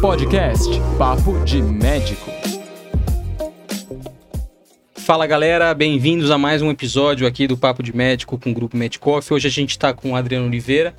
Podcast Papo de Médico. Fala galera, bem-vindos a mais um episódio aqui do Papo de Médico com o Grupo Medicoff. Hoje a gente está com o Adriano Oliveira.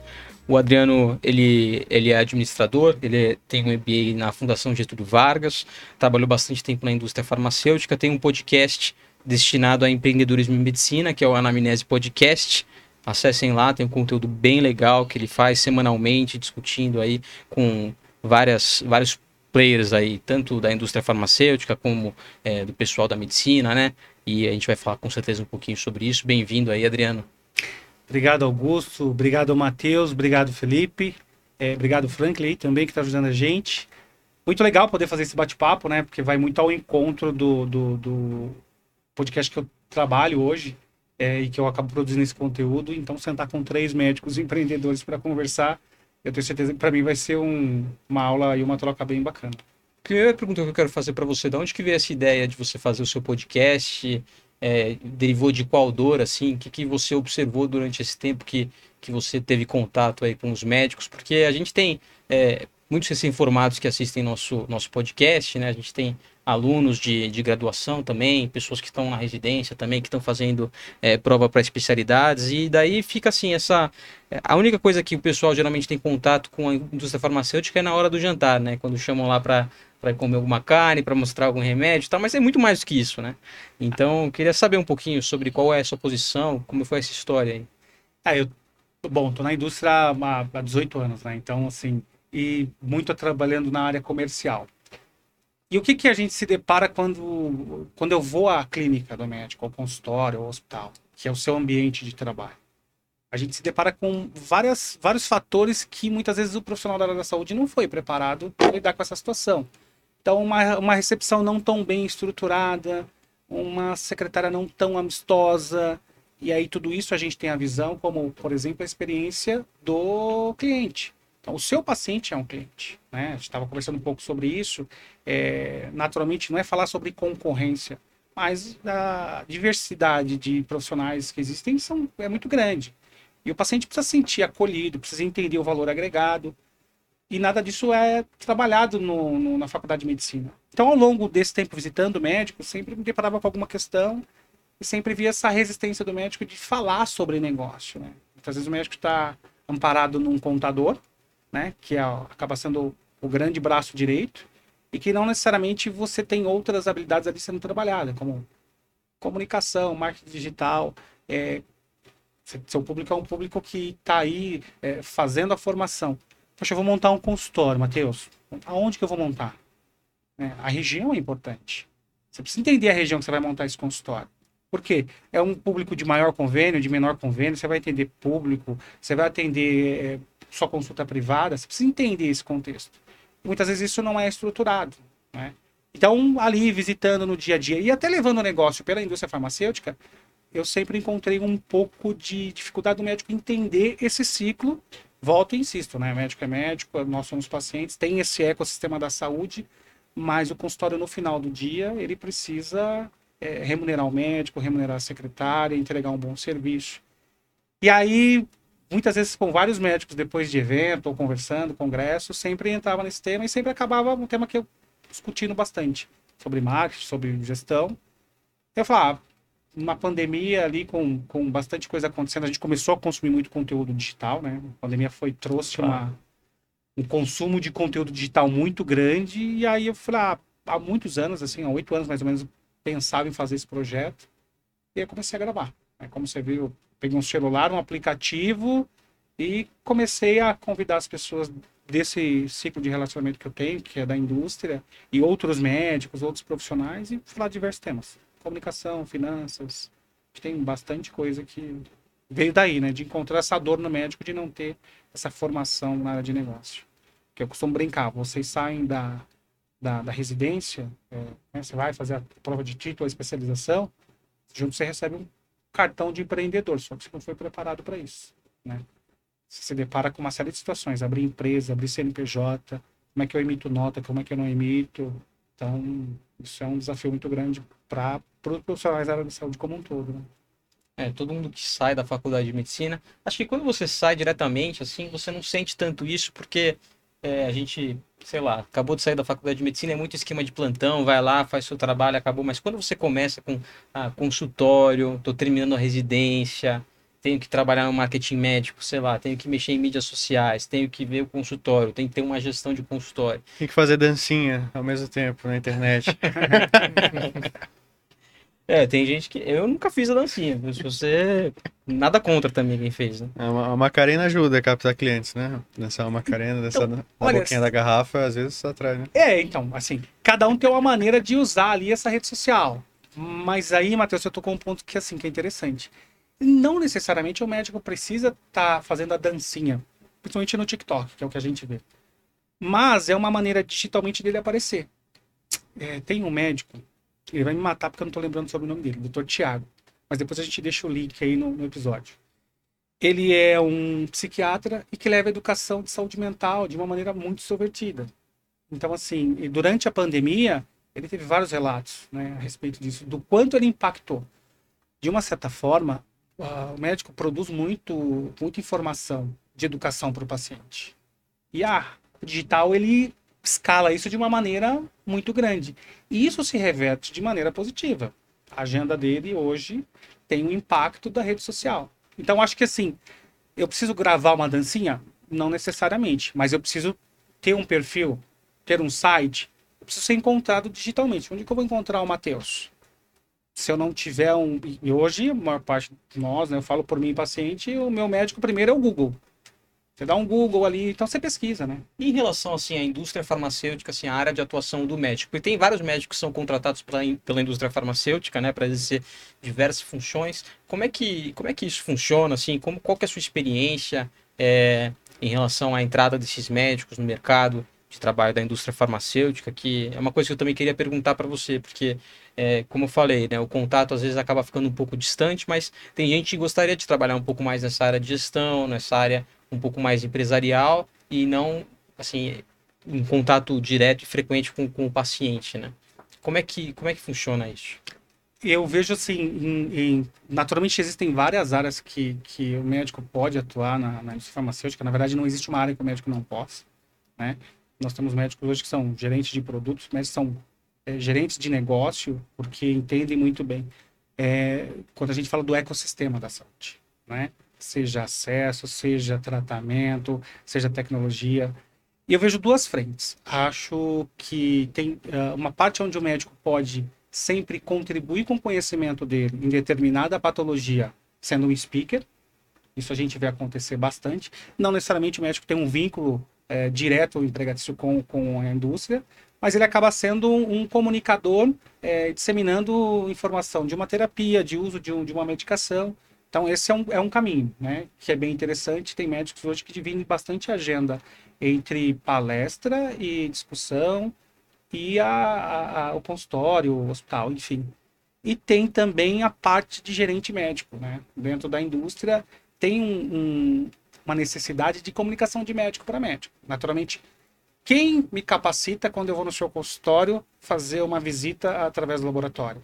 O Adriano, ele, ele é administrador, ele tem um MBA na Fundação Getúlio Vargas, trabalhou bastante tempo na indústria farmacêutica, tem um podcast destinado a empreendedorismo em medicina, que é o Anamnese Podcast. Acessem lá, tem um conteúdo bem legal que ele faz semanalmente, discutindo aí com várias, vários players aí, tanto da indústria farmacêutica como é, do pessoal da medicina, né? E a gente vai falar com certeza um pouquinho sobre isso. Bem-vindo aí, Adriano. Obrigado, Augusto. Obrigado, Matheus. Obrigado, Felipe. É, obrigado, Franklin, também, que está ajudando a gente. Muito legal poder fazer esse bate-papo, né? Porque vai muito ao encontro do, do, do podcast que eu trabalho hoje é, e que eu acabo produzindo esse conteúdo. Então, sentar com três médicos empreendedores para conversar, eu tenho certeza que para mim vai ser um, uma aula e uma troca bem bacana. Primeira pergunta que eu quero fazer para você, de onde que veio essa ideia de você fazer o seu podcast? é, derivou de qual dor, assim? O que, que você observou durante esse tempo que, que você teve contato aí com os médicos? Porque a gente tem é, muitos recém-formados que assistem nosso, nosso podcast, né? A gente tem alunos de, de graduação também, pessoas que estão na residência também, que estão fazendo é, prova para especialidades, e daí fica assim, essa... A única coisa que o pessoal geralmente tem contato com a indústria farmacêutica é na hora do jantar, né? Quando chamam lá para para comer alguma carne, para mostrar algum remédio, tá? Mas é muito mais do que isso, né? Então, queria saber um pouquinho sobre qual é a sua posição, como foi essa história aí. Ah, eu, bom, tô na indústria há, há 18 anos, né? Então, assim, e muito trabalhando na área comercial. E o que que a gente se depara quando, quando eu vou à clínica do médico, ao consultório, ao hospital, que é o seu ambiente de trabalho? A gente se depara com várias, vários fatores que muitas vezes o profissional da área da saúde não foi preparado para lidar com essa situação. Então, uma, uma recepção não tão bem estruturada, uma secretária não tão amistosa, e aí tudo isso a gente tem a visão como, por exemplo, a experiência do cliente. Então, o seu paciente é um cliente. Né? A gente estava conversando um pouco sobre isso. É, naturalmente, não é falar sobre concorrência, mas a diversidade de profissionais que existem são, é muito grande. E o paciente precisa sentir acolhido, precisa entender o valor agregado e nada disso é trabalhado no, no, na faculdade de medicina. Então, ao longo desse tempo visitando o médico, sempre me deparava com alguma questão e sempre via essa resistência do médico de falar sobre negócio. Né? Muitas vezes o médico está amparado num contador, né, que é, acaba sendo o grande braço direito, e que não necessariamente você tem outras habilidades ali sendo trabalhadas, como comunicação, marketing digital. É, seu público é um público que está aí é, fazendo a formação. Poxa, eu vou montar um consultório, Matheus. Aonde que eu vou montar? É, a região é importante. Você precisa entender a região que você vai montar esse consultório. Por quê? É um público de maior convênio, de menor convênio, você vai atender público, você vai atender só consulta privada, você precisa entender esse contexto. Muitas vezes isso não é estruturado. Né? Então, ali visitando no dia a dia e até levando o negócio pela indústria farmacêutica, eu sempre encontrei um pouco de dificuldade do médico entender esse ciclo Volto e insisto, né? Médico é médico, nós somos pacientes, tem esse ecossistema da saúde, mas o consultório no final do dia ele precisa é, remunerar o médico, remunerar a secretária, entregar um bom serviço. E aí, muitas vezes com vários médicos depois de evento ou conversando, congresso, sempre entrava nesse tema e sempre acabava um tema que eu discutindo bastante sobre marketing, sobre gestão. Eu falava, ah, uma pandemia ali com, com bastante coisa acontecendo, a gente começou a consumir muito conteúdo digital, né? A pandemia foi trouxe claro. uma, um consumo de conteúdo digital muito grande e aí eu falei, ah, há muitos anos, assim, há oito anos mais ou menos, pensava em fazer esse projeto e aí comecei a gravar. Aí, como você viu, peguei um celular, um aplicativo e comecei a convidar as pessoas desse ciclo de relacionamento que eu tenho, que é da indústria, e outros médicos, outros profissionais, e falar de diversos temas comunicação, finanças. Tem bastante coisa que veio daí, né? De encontrar essa dor no médico de não ter essa formação na área de negócio. Que eu costumo brincar, vocês saem da, da, da residência, é, né? você vai fazer a prova de título, a especialização, junto você recebe um cartão de empreendedor, só que você não foi preparado para isso, né? Você se depara com uma série de situações, abrir empresa, abrir CNPJ, como é que eu emito nota, como é que eu não emito. Então, isso é um desafio muito grande para os profissionais da área de saúde como um todo. Né? É, todo mundo que sai da faculdade de medicina, acho que quando você sai diretamente, assim, você não sente tanto isso, porque é, a gente, sei lá, acabou de sair da faculdade de medicina, é muito esquema de plantão, vai lá, faz seu trabalho, acabou. Mas quando você começa com ah, consultório, tô terminando a residência, tenho que trabalhar no marketing médico, sei lá, tenho que mexer em mídias sociais, tenho que ver o consultório, tenho que ter uma gestão de consultório. Tem que fazer dancinha ao mesmo tempo na internet. É, tem gente que. Eu nunca fiz a dancinha. Se você. Nada contra também quem fez, né? A, a Macarena ajuda a captar clientes, né? Dançar uma Macarena, dançar na olha, boquinha da garrafa, às vezes atrai, né? É, então, assim, cada um tem uma maneira de usar ali essa rede social. Mas aí, Matheus, eu tô com um ponto que, assim, que é interessante. Não necessariamente o médico precisa estar tá fazendo a dancinha, principalmente no TikTok, que é o que a gente vê. Mas é uma maneira digitalmente dele aparecer. É, tem um médico ele vai me matar porque eu não tô lembrando sobre o nome dele, Dr. Tiago. Mas depois a gente deixa o link aí no, no episódio. Ele é um psiquiatra e que leva a educação de saúde mental de uma maneira muito extrovertida. Então, assim, durante a pandemia, ele teve vários relatos né, a respeito disso, do quanto ele impactou. De uma certa forma, o médico produz muito, muita informação de educação para o paciente. E a ah, digital, ele escala isso de uma maneira muito grande. E isso se reverte de maneira positiva. A agenda dele hoje tem um impacto da rede social. Então, acho que assim, eu preciso gravar uma dancinha? Não necessariamente, mas eu preciso ter um perfil, ter um site, eu preciso ser encontrado digitalmente. Onde que eu vou encontrar o Matheus? Se eu não tiver um. E hoje, a maior parte de nós, né, eu falo por mim, paciente, o meu médico primeiro é o Google. Você dá um Google ali, então você pesquisa, né? E em relação assim à indústria farmacêutica, assim, a área de atuação do médico, porque tem vários médicos que são contratados pela, pela indústria farmacêutica, né, para exercer diversas funções. Como é que como é que isso funciona, assim? Como qual que é a sua experiência é, em relação à entrada desses médicos no mercado de trabalho da indústria farmacêutica? Que é uma coisa que eu também queria perguntar para você, porque é, como eu falei, né, o contato às vezes acaba ficando um pouco distante, mas tem gente que gostaria de trabalhar um pouco mais nessa área de gestão, nessa área um pouco mais empresarial e não, assim, em contato direto e frequente com, com o paciente, né? Como é que, como é que funciona isso? Eu vejo assim, em, em, naturalmente existem várias áreas que, que o médico pode atuar na, na indústria farmacêutica. Na verdade, não existe uma área que o médico não possa, né? Nós temos médicos hoje que são gerentes de produtos, mas são é, gerentes de negócio, porque entendem muito bem é, quando a gente fala do ecossistema da saúde, né? Seja acesso, seja tratamento, seja tecnologia. E eu vejo duas frentes. Acho que tem uh, uma parte onde o médico pode sempre contribuir com o conhecimento dele em determinada patologia, sendo um speaker. Isso a gente vê acontecer bastante. Não necessariamente o médico tem um vínculo é, direto empregatício com, com a indústria, mas ele acaba sendo um, um comunicador é, disseminando informação de uma terapia, de uso de, um, de uma medicação. Então, esse é um, é um caminho, né? Que é bem interessante. Tem médicos hoje que dividem bastante agenda entre palestra e discussão e a, a, a, o consultório, o hospital, enfim. E tem também a parte de gerente médico, né? Dentro da indústria tem um, um, uma necessidade de comunicação de médico para médico. Naturalmente, quem me capacita quando eu vou no seu consultório fazer uma visita através do laboratório?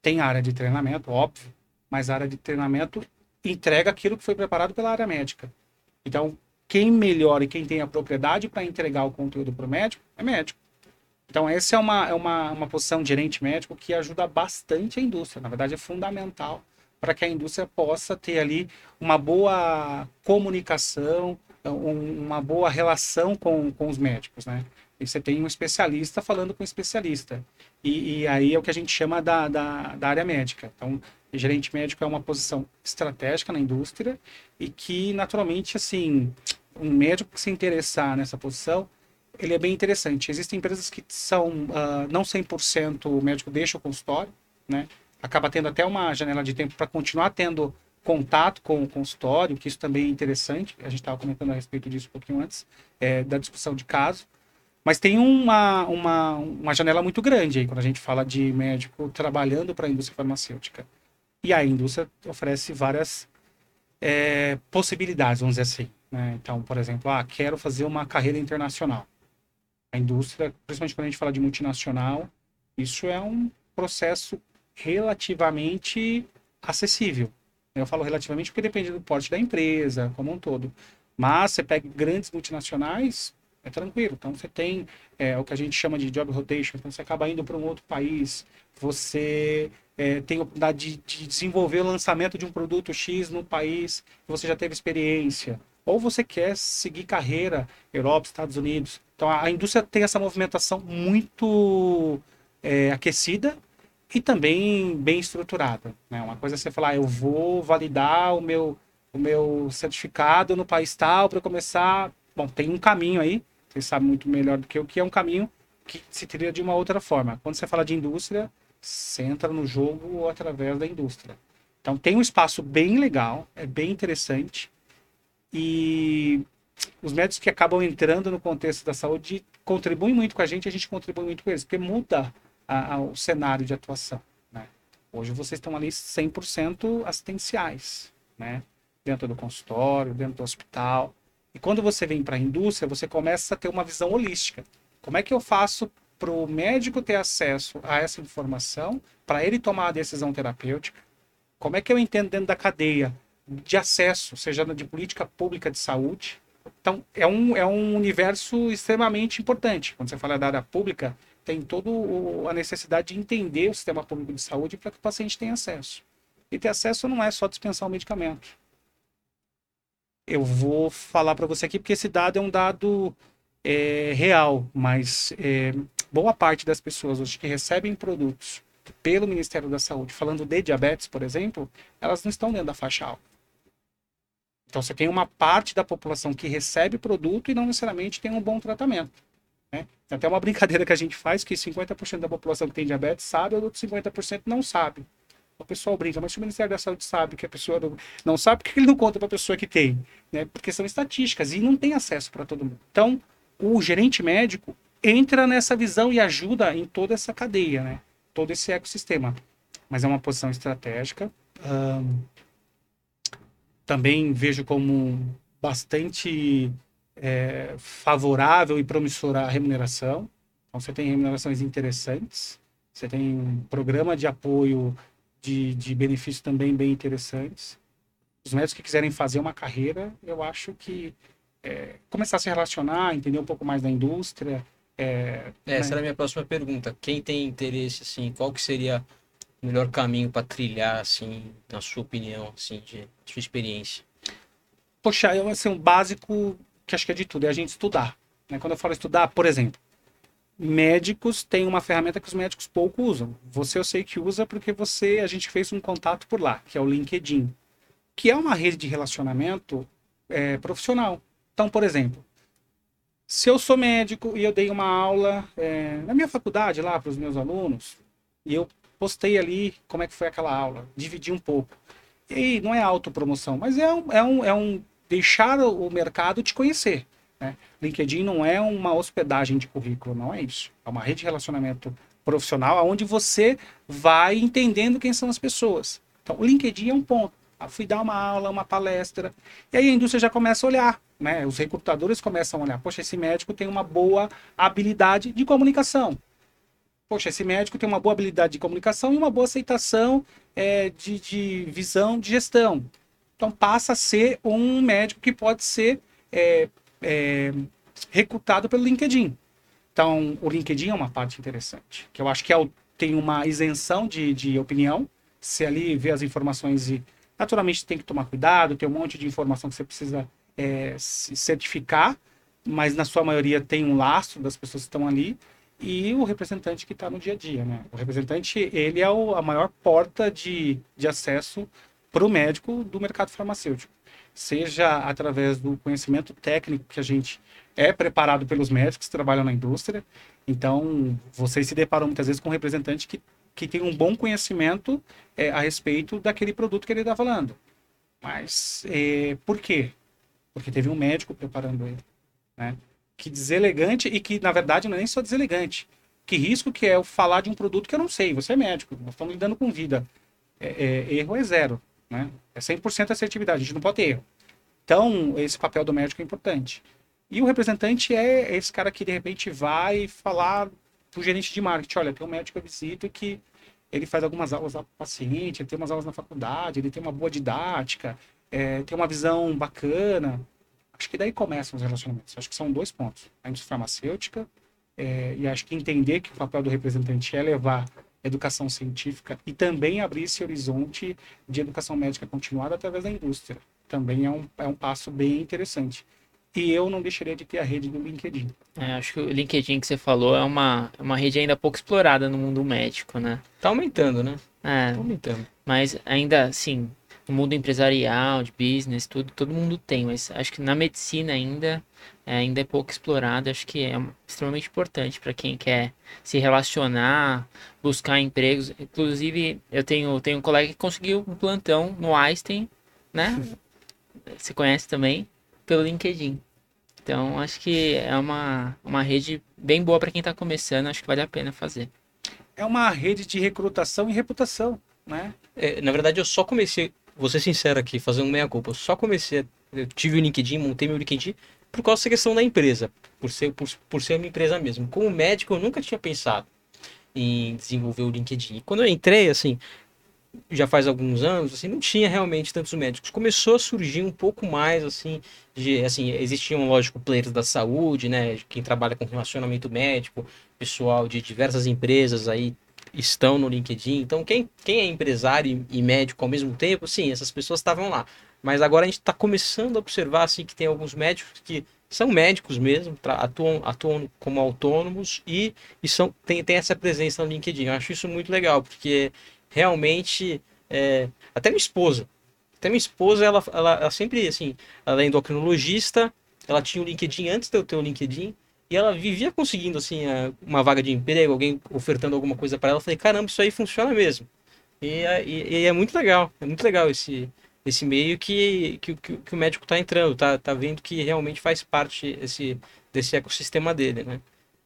Tem área de treinamento, óbvio mas a área de treinamento entrega aquilo que foi preparado pela área médica. Então, quem melhora e quem tem a propriedade para entregar o conteúdo para o médico é médico. Então, essa é uma, é uma, uma posição de gerente médico que ajuda bastante a indústria. Na verdade, é fundamental para que a indústria possa ter ali uma boa comunicação, uma boa relação com, com os médicos, né? E você tem um especialista falando com um especialista. E, e aí é o que a gente chama da, da, da área médica. Então, gerente médico é uma posição estratégica na indústria e que, naturalmente, assim, um médico que se interessar nessa posição, ele é bem interessante. Existem empresas que são uh, não 100% o médico deixa o consultório, né? Acaba tendo até uma janela de tempo para continuar tendo contato com o consultório, que isso também é interessante. A gente estava comentando a respeito disso um pouquinho antes, é, da discussão de caso. Mas tem uma, uma, uma janela muito grande aí, quando a gente fala de médico trabalhando para a indústria farmacêutica. E a indústria oferece várias é, possibilidades, vamos dizer assim. Né? Então, por exemplo, ah, quero fazer uma carreira internacional. A indústria, principalmente quando a gente fala de multinacional, isso é um processo relativamente acessível. Eu falo relativamente porque depende do porte da empresa, como um todo. Mas você pega grandes multinacionais, é tranquilo. Então você tem é, o que a gente chama de job rotation, então você acaba indo para um outro país, você é, tem a oportunidade de, de, desenvolver o lançamento de um produto X no país que você já teve experiência. Ou você quer seguir carreira, Europa, Estados Unidos. Então a, a indústria tem essa movimentação muito é, aquecida e também bem estruturada. Né? Uma coisa é você falar, ah, eu vou validar o meu, o meu certificado no país tal para começar. Bom, tem um caminho aí, você sabe muito melhor do que eu, que é um caminho que se teria de uma outra forma. Quando você fala de indústria, você entra no jogo através da indústria. Então tem um espaço bem legal, é bem interessante. E os médicos que acabam entrando no contexto da saúde contribuem muito com a gente, a gente contribui muito com eles, porque muda a, a, o cenário de atuação. Né? Hoje vocês estão ali 100% assistenciais, né? dentro do consultório, dentro do hospital. E quando você vem para a indústria, você começa a ter uma visão holística. Como é que eu faço para o médico ter acesso a essa informação, para ele tomar a decisão terapêutica? Como é que eu entendo dentro da cadeia de acesso, seja de política pública de saúde? Então, é um, é um universo extremamente importante. Quando você fala da área pública, tem toda a necessidade de entender o sistema público de saúde para que o paciente tenha acesso. E ter acesso não é só dispensar o medicamento. Eu vou falar para você aqui porque esse dado é um dado é, real, mas é, boa parte das pessoas hoje que recebem produtos pelo Ministério da Saúde, falando de diabetes, por exemplo, elas não estão dentro da faixa alta. Então você tem uma parte da população que recebe produto e não necessariamente tem um bom tratamento. Né? Até uma brincadeira que a gente faz que 50% da população que tem diabetes sabe, e outros 50% não sabe. O pessoal brinca, mas se o Ministério da Saúde sabe que a pessoa não sabe, por que ele não conta para a pessoa que tem? Né? Porque são estatísticas e não tem acesso para todo mundo. Então, o gerente médico entra nessa visão e ajuda em toda essa cadeia, né? todo esse ecossistema. Mas é uma posição estratégica. Um, também vejo como bastante é, favorável e promissora a remuneração. Então, você tem remunerações interessantes, você tem um programa de apoio de, de benefícios também bem interessantes. Os médicos que quiserem fazer uma carreira, eu acho que é, começar a se relacionar, entender um pouco mais da indústria. É, é Essa era a minha próxima pergunta. Quem tem interesse, assim, qual que seria o melhor caminho para trilhar, assim, na sua opinião, assim, de, de sua experiência? Poxa, eu, assim, um básico que acho que é de tudo, é a gente estudar. Né? Quando eu falo estudar, por exemplo, médicos têm uma ferramenta que os médicos pouco usam. Você eu sei que usa porque você a gente fez um contato por lá, que é o LinkedIn, que é uma rede de relacionamento é, profissional. Então, por exemplo, se eu sou médico e eu dei uma aula é, na minha faculdade lá para os meus alunos e eu postei ali como é que foi aquela aula, dividi um pouco. E não é autopromoção, mas é um, é um, é um deixar o mercado te conhecer. Né? LinkedIn não é uma hospedagem de currículo, não é isso. É uma rede de relacionamento profissional onde você vai entendendo quem são as pessoas. Então, o LinkedIn é um ponto. Ah, fui dar uma aula, uma palestra, e aí a indústria já começa a olhar, né? Os recrutadores começam a olhar, poxa, esse médico tem uma boa habilidade de comunicação. Poxa, esse médico tem uma boa habilidade de comunicação e uma boa aceitação é, de, de visão de gestão. Então passa a ser um médico que pode ser é, é, recrutado pelo LinkedIn. Então o LinkedIn é uma parte interessante, que eu acho que é o, tem uma isenção de, de opinião. Se ali vê as informações e naturalmente tem que tomar cuidado, tem um monte de informação que você precisa é, se certificar, mas na sua maioria tem um lastro das pessoas que estão ali e o representante que está no dia a dia, né? O representante, ele é o, a maior porta de, de acesso para o médico do mercado farmacêutico, seja através do conhecimento técnico que a gente é preparado pelos médicos que trabalham na indústria. Então, vocês se deparam muitas vezes com um representante que, que tem um bom conhecimento é, a respeito daquele produto que ele está falando. Mas é, por quê? Porque teve um médico preparando ele. Né? Que deselegante e que, na verdade, não é nem só deselegante. Que risco que é eu falar de um produto que eu não sei. Você é médico, nós estamos lidando com vida. É, é, erro é zero. Né? É 100% assertividade, a gente não pode ter erro. Então, esse papel do médico é importante. E o representante é esse cara que, de repente, vai falar para o gerente de marketing, olha, tem um médico que eu visito que ele faz algumas aulas pro paciente, ele tem umas aulas na faculdade, ele tem uma boa didática, é, tem uma visão bacana. Acho que daí começam os relacionamentos. Acho que são dois pontos. A indústria farmacêutica, é, e acho que entender que o papel do representante é levar educação científica e também abrir esse horizonte de educação médica continuada através da indústria. Também é um, é um passo bem interessante. E eu não deixaria de ter a rede do LinkedIn. É, acho que o LinkedIn que você falou é uma, uma rede ainda pouco explorada no mundo médico, né? Tá aumentando, né? É, Tá aumentando. mas ainda assim, no mundo empresarial, de business, tudo, todo mundo tem, mas acho que na medicina ainda, é, ainda é pouco explorado. Acho que é extremamente importante para quem quer se relacionar, buscar empregos. Inclusive, eu tenho, tenho um colega que conseguiu um plantão no Einstein, né? Você conhece também, pelo LinkedIn. Então, acho que é uma, uma rede bem boa para quem está começando. Acho que vale a pena fazer. É uma rede de recrutação e reputação, né? É, na verdade, eu só comecei, vou ser sincero aqui, fazer um meia-culpa. Eu só comecei, eu tive o LinkedIn, montei meu LinkedIn por causa dessa questão da empresa, por ser, por, por ser uma empresa mesmo. Como médico, eu nunca tinha pensado em desenvolver o LinkedIn. E quando eu entrei, assim, já faz alguns anos, assim, não tinha realmente tantos médicos. Começou a surgir um pouco mais, assim, de, assim, existiam, lógico, players da saúde, né, quem trabalha com relacionamento médico, pessoal de diversas empresas aí estão no LinkedIn. Então, quem, quem é empresário e médico ao mesmo tempo, sim, essas pessoas estavam lá. Mas agora a gente está começando a observar, assim, que tem alguns médicos que são médicos mesmo, atuam, atuam como autônomos e, e são, tem, tem essa presença no LinkedIn. Eu acho isso muito legal, porque realmente, é, até minha esposa, até minha esposa, ela, ela, ela sempre, assim, ela é endocrinologista, ela tinha o LinkedIn antes de eu ter o LinkedIn, e ela vivia conseguindo, assim, uma vaga de emprego, alguém ofertando alguma coisa para ela. Eu falei, caramba, isso aí funciona mesmo. E, e- e é muito legal, é muito legal esse, esse meio que, que, que, que o médico está entrando, tá, tá vendo que realmente faz parte esse, desse ecossistema dele, né?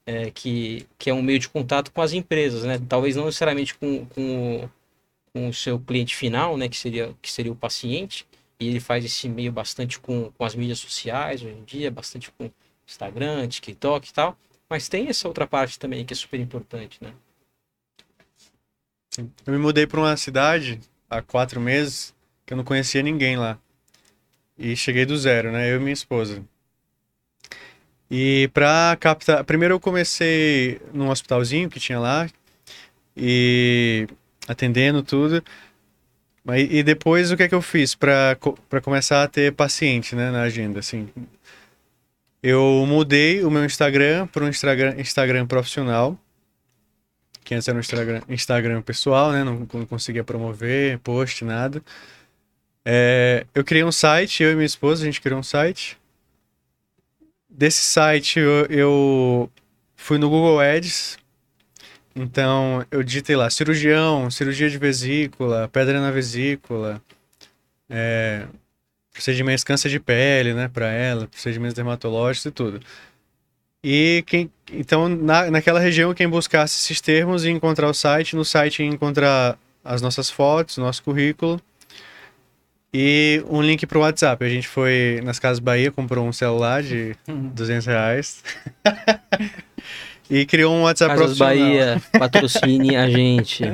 É, que, que é um meio de contato com as empresas, né? Talvez não necessariamente com, com, o, com o seu cliente final, né? Que seria, que seria o paciente. E ele faz esse meio bastante com, com as mídias sociais hoje em dia, bastante com Instagram, TikTok e tal. Mas tem essa outra parte também que é super importante, né? Eu me mudei para uma cidade há quatro meses que eu não conhecia ninguém lá. E cheguei do zero, né? Eu e minha esposa. E pra captar. Primeiro eu comecei num hospitalzinho que tinha lá. E atendendo tudo. Mas, e depois o que é que eu fiz pra começar a ter paciente, né, na agenda, assim. Eu mudei o meu Instagram para um Instagram, Instagram profissional que antes era um Instagram, Instagram pessoal, né? Não, não conseguia promover, post, nada. É, eu criei um site, eu e minha esposa, a gente criou um site. Desse site eu, eu fui no Google Ads. Então eu digitei lá cirurgião, cirurgia de vesícula, pedra na vesícula, é, procedimentos câncer de pele, né, para ela, procedimentos dermatológicos e tudo. E quem, então, na, naquela região, quem buscasse esses termos ia encontrar o site. No site encontrar as nossas fotos, nosso currículo e um link para o WhatsApp. A gente foi nas Casas Bahia, comprou um celular de 200 reais e criou um WhatsApp Casas profissional. Bahia, patrocine a gente.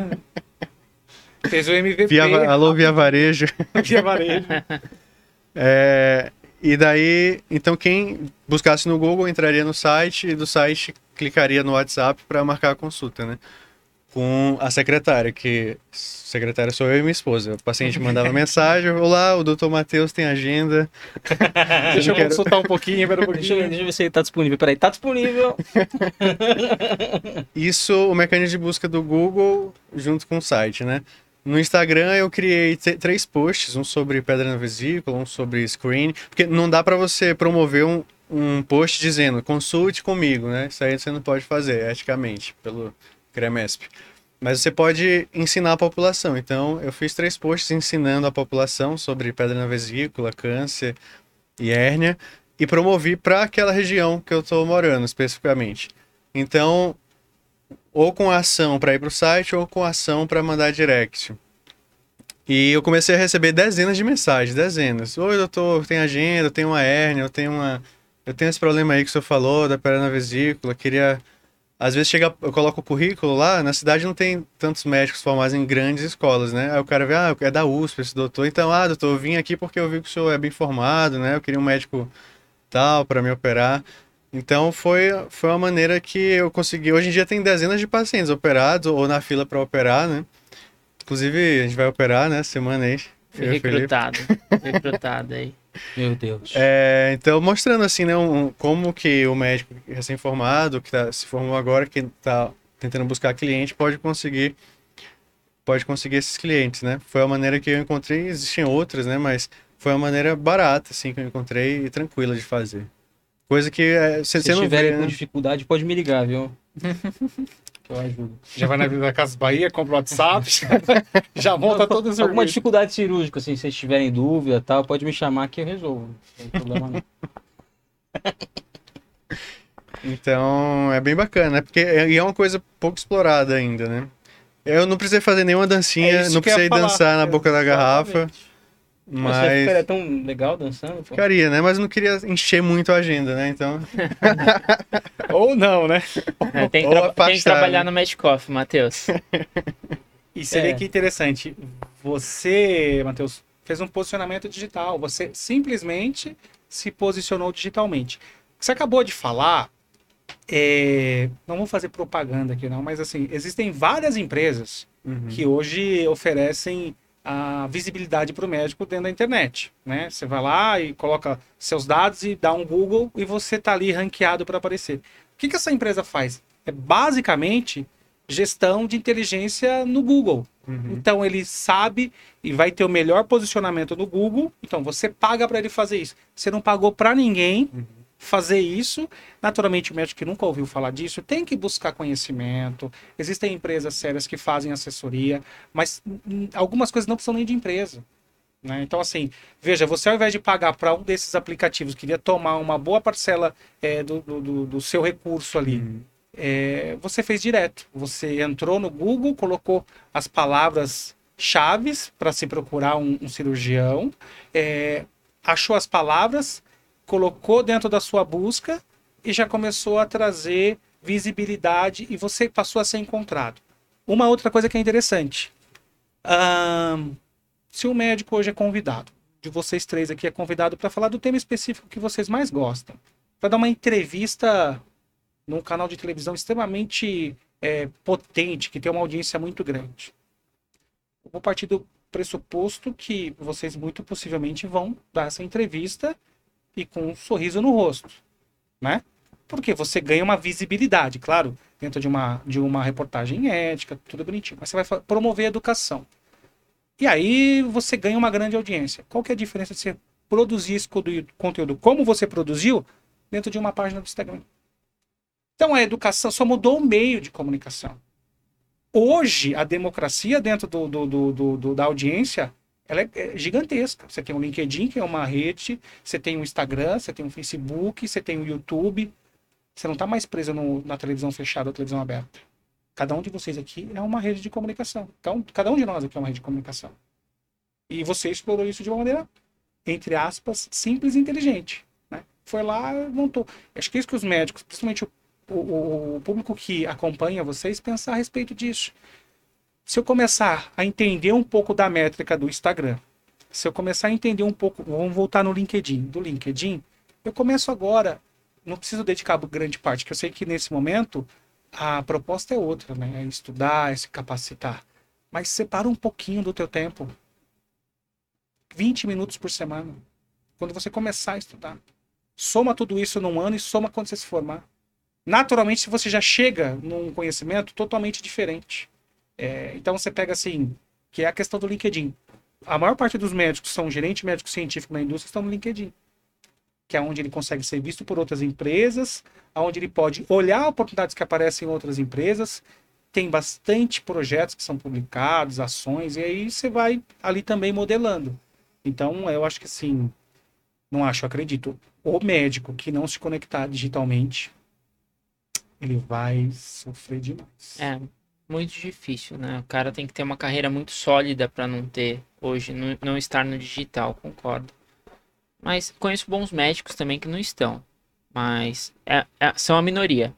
Fez o MVP. Via, alô, via varejo. via varejo. É, e daí, então quem buscasse no Google entraria no site e do site clicaria no WhatsApp para marcar a consulta, né? Com a secretária, que secretária sou eu e minha esposa. O paciente mandava mensagem: Olá, o doutor Matheus tem agenda. Deixa eu quero- consultar um pouquinho, espera um Deixa eu, pouquinho. deixa eu ver se ele tá disponível. Peraí, tá disponível. Isso, o mecanismo de busca do Google junto com o site, né? No Instagram eu criei três posts, um sobre pedra na vesícula, um sobre screen, porque não dá para você promover um, um post dizendo consulte comigo, né? Isso aí você não pode fazer eticamente pelo CREMESP. Mas você pode ensinar a população. Então eu fiz três posts ensinando a população sobre pedra na vesícula, câncer e hérnia e promovi para aquela região que eu estou morando especificamente. Então, ou com ação para ir para o site ou com ação para mandar direct. E eu comecei a receber dezenas de mensagens, dezenas. Oi, doutor, tem agenda, eu tenho uma hérnia, eu tenho uma eu tenho esse problema aí que o senhor falou da pedra na vesícula, queria às vezes chega, eu coloco o currículo lá, na cidade não tem tantos médicos formados em grandes escolas, né? Aí o cara vê, ah, é da USP esse doutor, então, ah, doutor, eu vim aqui porque eu vi que o senhor é bem formado, né? Eu queria um médico tal para me operar. Então foi, foi uma maneira que eu consegui. Hoje em dia tem dezenas de pacientes operados ou na fila para operar, né? Inclusive, a gente vai operar, né? Semana aí. Fui recrutado. recrutado aí. Meu Deus. É, então, mostrando assim, né, um- como que o médico recém-formado, que tá, se formou agora, que está tentando buscar cliente, pode conseguir pode conseguir esses clientes, né? Foi a maneira que eu encontrei, existem outras, né? Mas foi uma maneira barata, assim, que eu encontrei e tranquila de fazer. Coisa que é, você Se você não tiverem vê, com né? dificuldade, pode me ligar, viu? eu ajudo. Já vai na Vida da Casa Bahia, compra o WhatsApp, já monta todo o Alguma dificuldade cirúrgica, assim, se vocês tiverem dúvida tal, pode me chamar que eu resolvo. Não tem problema não. Então, é bem bacana, né? Porque é, e é uma coisa pouco explorada ainda, né? Eu não precisei fazer nenhuma É dancinha, isso não que eu ia precisei falar. dançar na boca da garrafa, Exatamente. Mas você ficaria tão legal dançando, pô. ficaria, né? Mas eu não queria encher muito a agenda, né? Então, Ou não, né? É, tem, que Ou tra- tem que trabalhar né? no Medcoff, Matheus. E você vê É. que interessante. Você, Matheus, fez um posicionamento digital. Você simplesmente se posicionou digitalmente. O que você acabou de falar, é... não vou fazer propaganda aqui não, mas assim, existem várias empresas uhum. que hoje oferecem a visibilidade para o médico dentro da internet, né? Você vai lá e coloca seus dados e dá um Google e você tá ali ranqueado para aparecer. O que, que essa empresa faz? É basicamente gestão de inteligência no Google. Uhum. Então ele sabe e vai ter o melhor posicionamento no Google. Então você paga para ele fazer isso. Você não pagou para ninguém fazer isso. Naturalmente o médico que nunca ouviu falar disso tem que buscar conhecimento. Existem empresas sérias que fazem assessoria, mas algumas coisas não precisam nem de empresa. né? Então, assim, veja, você ao invés de pagar para um desses aplicativos, queria tomar uma boa parcela é, do, do- do- do seu recurso ali, Uhum. é, você fez direto. Você entrou no Google, colocou as palavras chaves para se procurar um, um cirurgião, é, achou as palavras, colocou dentro da sua busca e já começou a trazer visibilidade e você passou a ser encontrado. Uma outra coisa que é interessante. Ahn, se o médico hoje é convidado, de vocês três aqui é convidado para falar do tema específico que vocês mais gostam, para dar uma entrevista num canal de televisão extremamente é, potente, que tem uma audiência muito grande. Eu vou partir do pressuposto que vocês muito possivelmente vão dar essa entrevista e com um sorriso no rosto, né? Porque você ganha uma visibilidade, claro, dentro de uma, de uma reportagem ética, tudo bonitinho. Mas você vai promover a educação. E aí você ganha uma grande audiência. Qual que é a diferença de você produzir esse conteúdo- como você produziu dentro de uma página do Instagram? Então a educação só mudou o meio de comunicação. Hoje, a democracia dentro do- do- do- do- da audiência ela é, é gigantesca. Você tem o LinkedIn, que é uma rede, você tem o Instagram, você tem o Facebook, você tem o YouTube. Você não está mais preso no- na televisão fechada ou televisão aberta. Cada um de vocês aqui é uma rede de comunicação. Um, cada um de nós aqui é uma rede de comunicação. E você explorou isso de uma maneira, entre aspas, simples e inteligente. Né? Foi lá, montou. Acho que é isso que os médicos, principalmente o, o- o público que acompanha vocês pensar a respeito disso. Se eu começar a entender um pouco da métrica do Instagram, se eu começar a entender um pouco, vamos voltar no LinkedIn, do LinkedIn, eu começo agora, não preciso dedicar grande parte, que eu sei que nesse momento a proposta é outra, né? É estudar, é se capacitar. Mas separa um pouquinho do teu tempo. 20 minutos por semana. Quando você começar a estudar. Soma tudo isso num ano e soma quando você se formar naturalmente você já chega num conhecimento totalmente diferente. É, então você pega assim, que é a questão do LinkedIn. A maior parte dos médicos são gerente médico científico na indústria estão no LinkedIn, que é onde ele consegue ser visto por outras empresas, onde ele pode olhar oportunidades que aparecem em outras empresas. Tem bastante projetos que são publicados, ações, e aí você vai ali também modelando. Então, eu acho que assim, não acho, acredito. O médico que não se conectar digitalmente, ele vai sofrer demais. É muito difícil, né? O cara tem que ter uma carreira muito sólida para não ter hoje, não, não estar no digital, concordo. Mas conheço bons médicos também que não estão. Mas é- é- são a minoria.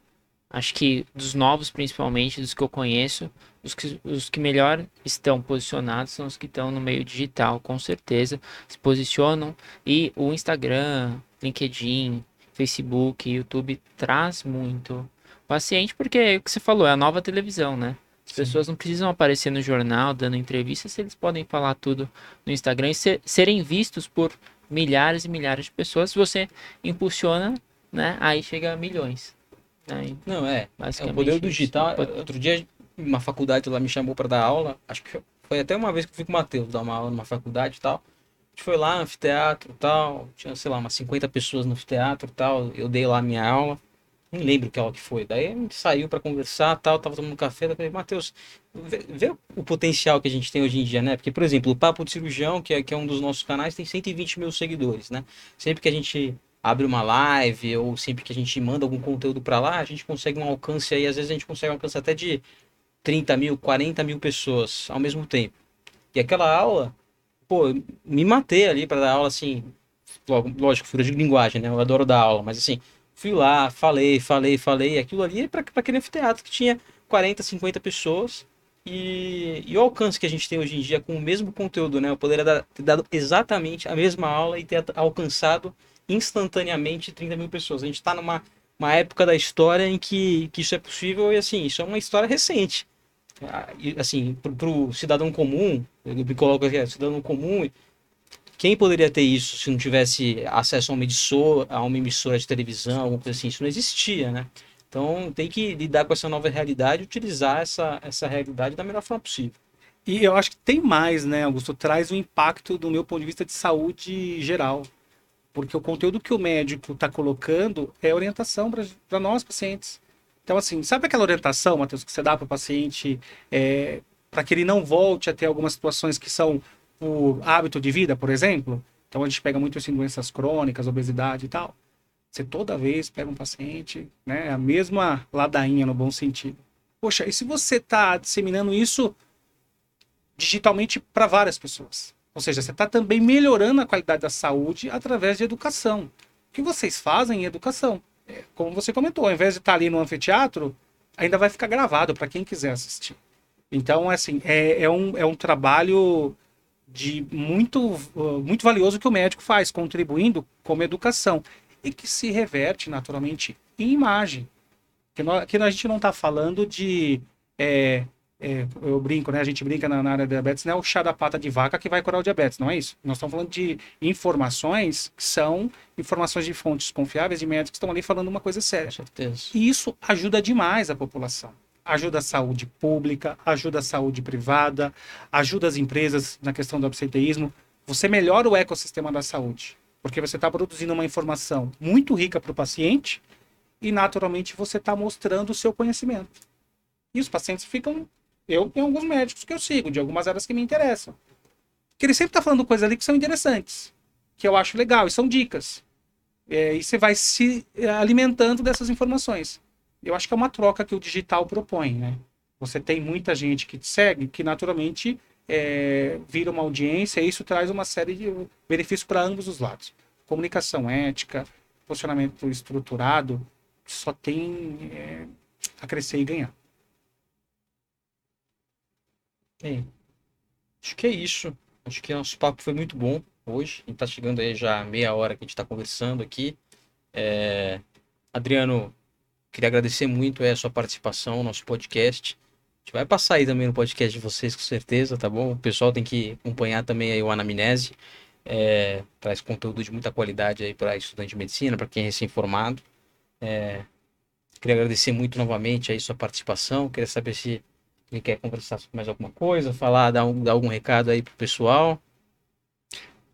Acho que dos novos, principalmente, dos que eu conheço, os que, os que melhor estão posicionados são os que estão no meio digital, com certeza. Se posicionam. E o Instagram, LinkedIn, Facebook, YouTube traz muito paciente, porque é o que você falou, é a nova televisão, né? As pessoas não precisam aparecer no jornal dando entrevistas, eles podem falar tudo no Instagram e ser, serem vistos por milhares e milhares de pessoas. Se você impulsiona, né? Aí chega a milhões. Né? Não, é. É o poder do digital. Pode- Outro dia, uma faculdade lá me chamou para dar aula. Acho que foi até uma vez que eu fui com o Matheus dar uma aula numa faculdade e tal. A gente foi lá no anfiteatro e tal. Tinha, sei lá, umas 50 pessoas no anfiteatro e tal. Eu dei lá a minha aula. Nem lembro que aula que foi. Daí a gente saiu para conversar tal. Tava tomando café. Daí eu falei, Matheus, vê, vê o potencial que a gente tem hoje em dia, né? Porque, por exemplo, o Papo de Cirurgião, que é, que é um dos nossos canais, tem 120 mil seguidores, né? Sempre que a gente abre uma live ou sempre que a gente manda algum conteúdo para lá, a gente consegue um alcance aí, às vezes a gente consegue um alcance até de 30 mil, 40 mil pessoas ao mesmo tempo. E aquela aula, pô, me matei ali para dar aula assim, lógico, figura de linguagem, né? Eu adoro dar aula, mas assim, fui lá, falei, falei, falei, aquilo ali é para aquele anfiteatro que tinha 40, 50 pessoas. E, e o alcance que a gente tem hoje em dia com o mesmo conteúdo, né? Eu poderia dar- ter dado exatamente a mesma aula e ter alcançado instantaneamente 30 mil pessoas. A gente está numa uma época da história em que, que isso é possível e assim, isso é uma história recente. Ah, e, assim, para o cidadão comum, eu me coloco aqui, é, cidadão comum, quem poderia ter isso se não tivesse acesso a uma emissora, a uma emissora de televisão, alguma coisa assim? Isso não existia, né? Então tem que lidar com essa nova realidade e utilizar essa, essa realidade da melhor forma possível. E eu acho que tem mais, né, Augusto? Traz o impacto do meu ponto de vista de saúde geral. Porque o conteúdo que o médico está colocando é orientação para nós, pacientes. Então, assim, sabe aquela orientação, Matheus, que você dá para o paciente para que ele não volte a ter algumas situações que são o hábito de vida, por exemplo? Então, a gente pega muito assim, doenças crônicas, obesidade e tal. Você toda vez pega um paciente, né, a mesma ladainha no bom sentido. Poxa, e se você está disseminando isso digitalmente para várias pessoas. Ou seja, você está também melhorando a qualidade da saúde através de educação. O que vocês fazem em educação? É, como você comentou, ao invés de estar ali no anfiteatro, ainda vai ficar gravado para quem quiser assistir. Então, assim, é, é, um, é um trabalho de muito, uh, muito valioso que o médico faz, contribuindo como educação. E que se reverte naturalmente em imagem. Que nós, que a gente não está falando de é, é, eu brinco, né? A gente brinca na, na área da diabetes, não é o chá da pata de vaca que vai curar o diabetes, não é isso. Nós estamos falando de informações que são informações de fontes confiáveis, de médicos que estão ali falando uma coisa séria. Com certeza. E isso ajuda demais a população. Ajuda a saúde pública, ajuda a saúde privada, ajuda as empresas na questão do absenteísmo. Você melhora o ecossistema da saúde, porque você está produzindo uma informação muito rica para o paciente e, naturalmente, você está mostrando o seu conhecimento. E os pacientes ficam eu tenho alguns médicos que eu sigo, de algumas áreas que me interessam. Que ele sempre está falando coisas ali que são interessantes, que eu acho legal, e são dicas. É, e você vai se alimentando dessas informações. Eu acho que é uma troca que o digital propõe, né? Você tem muita gente que te segue, que naturalmente é, vira uma audiência, e isso traz uma série de benefícios para ambos os lados. Comunicação ética, posicionamento estruturado, só tem é, a crescer e ganhar. Bem, acho que é isso. Acho que nosso papo foi muito bom hoje. A gente tá chegando aí já meia hora que a gente está conversando aqui. É, Adriano, queria agradecer muito aí a sua participação no nosso podcast. A gente vai passar aí também no podcast de vocês, com certeza, tá bom? O pessoal tem que acompanhar também aí o Anamnese. É, traz conteúdo de muita qualidade aí para estudante de medicina, para quem é recém-formado. É, queria agradecer muito novamente aí sua participação. Queria saber se ele quer conversar sobre mais alguma coisa, falar, dar, um- dar algum recado aí pro pessoal.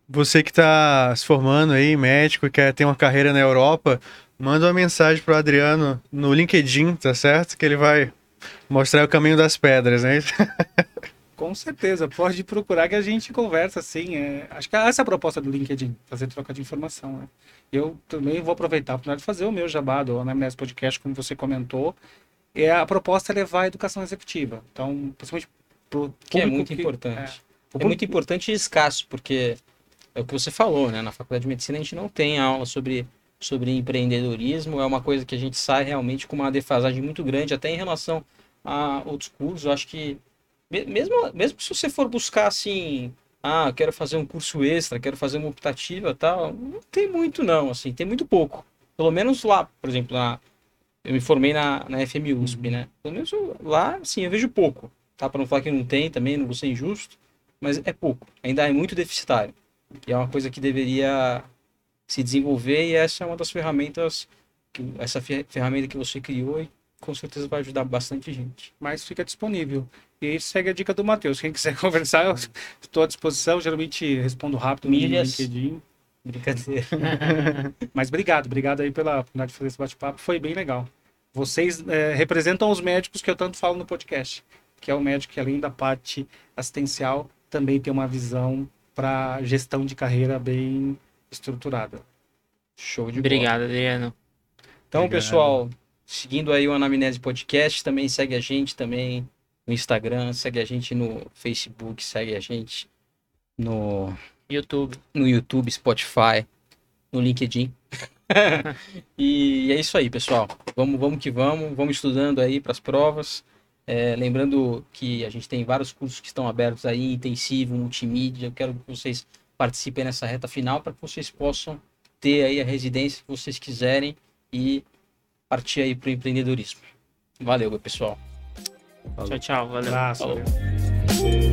Você que está se formando aí, médico, e quer ter uma carreira na Europa, manda uma mensagem pro Adriano no LinkedIn, tá certo? Que ele vai mostrar o caminho das pedras, né? Com certeza, pode procurar que a gente conversa assim. é, acho que essa é a proposta do LinkedIn, fazer troca de informação. Né? Eu também vou aproveitar a oportunidade de fazer o meu jabá do Anamnese Podcast, como você comentou. É, a proposta é levar a educação executiva. Então, principalmente pro Que é muito importante. o É muito importante e escasso, porque é o que você falou, né? Na faculdade de medicina a gente não tem aula sobre sobre empreendedorismo. É uma coisa que a gente sai realmente com uma defasagem muito grande, até em relação a outros cursos. Eu acho que, me- mesmo, mesmo se você for buscar assim, ah, quero fazer um curso extra, quero fazer uma optativa tal, não tem muito não, assim, tem muito pouco. Pelo menos lá, por exemplo, na, eu me formei na, na FMUSP, né? Pelo menos eu- lá, sim, eu vejo pouco. Tá? Para não falar que não tem também, não vou ser injusto, mas é pouco. Ainda é muito deficitário. E é uma coisa que deveria se desenvolver e essa é uma das ferramentas, que, essa fe- ferramenta que você criou e com certeza vai ajudar bastante gente. Mas fica disponível. E segue a dica do Matheus. Quem quiser conversar, eu estou à disposição. Geralmente respondo rápido Milhas. no LinkedIn. Brincadeira. Mas obrigado, obrigado aí pela oportunidade de fazer esse bate-papo. Foi bem legal. Vocês eh, representam os médicos que eu tanto falo no podcast, que é o médico que além da parte assistencial também tem uma visão para gestão de carreira bem estruturada. Show de bola. Obrigado, Adriano. Então, Obrigado. pessoal, seguindo aí o Anamnese Podcast, também segue a gente também no Instagram, segue a gente no Facebook, segue a gente no, YouTube. no YouTube, Spotify, no LinkedIn. e é isso aí, pessoal. Vamos, vamos que vamos, vamos estudando aí para as provas. É, lembrando que a gente tem vários cursos que estão abertos aí, intensivo, multimídia. Eu quero que vocês participem nessa reta final para que vocês possam ter aí a residência que vocês quiserem e partir aí para o empreendedorismo. Valeu, pessoal. Tchau, tchau. Valeu. Abraço. Falou.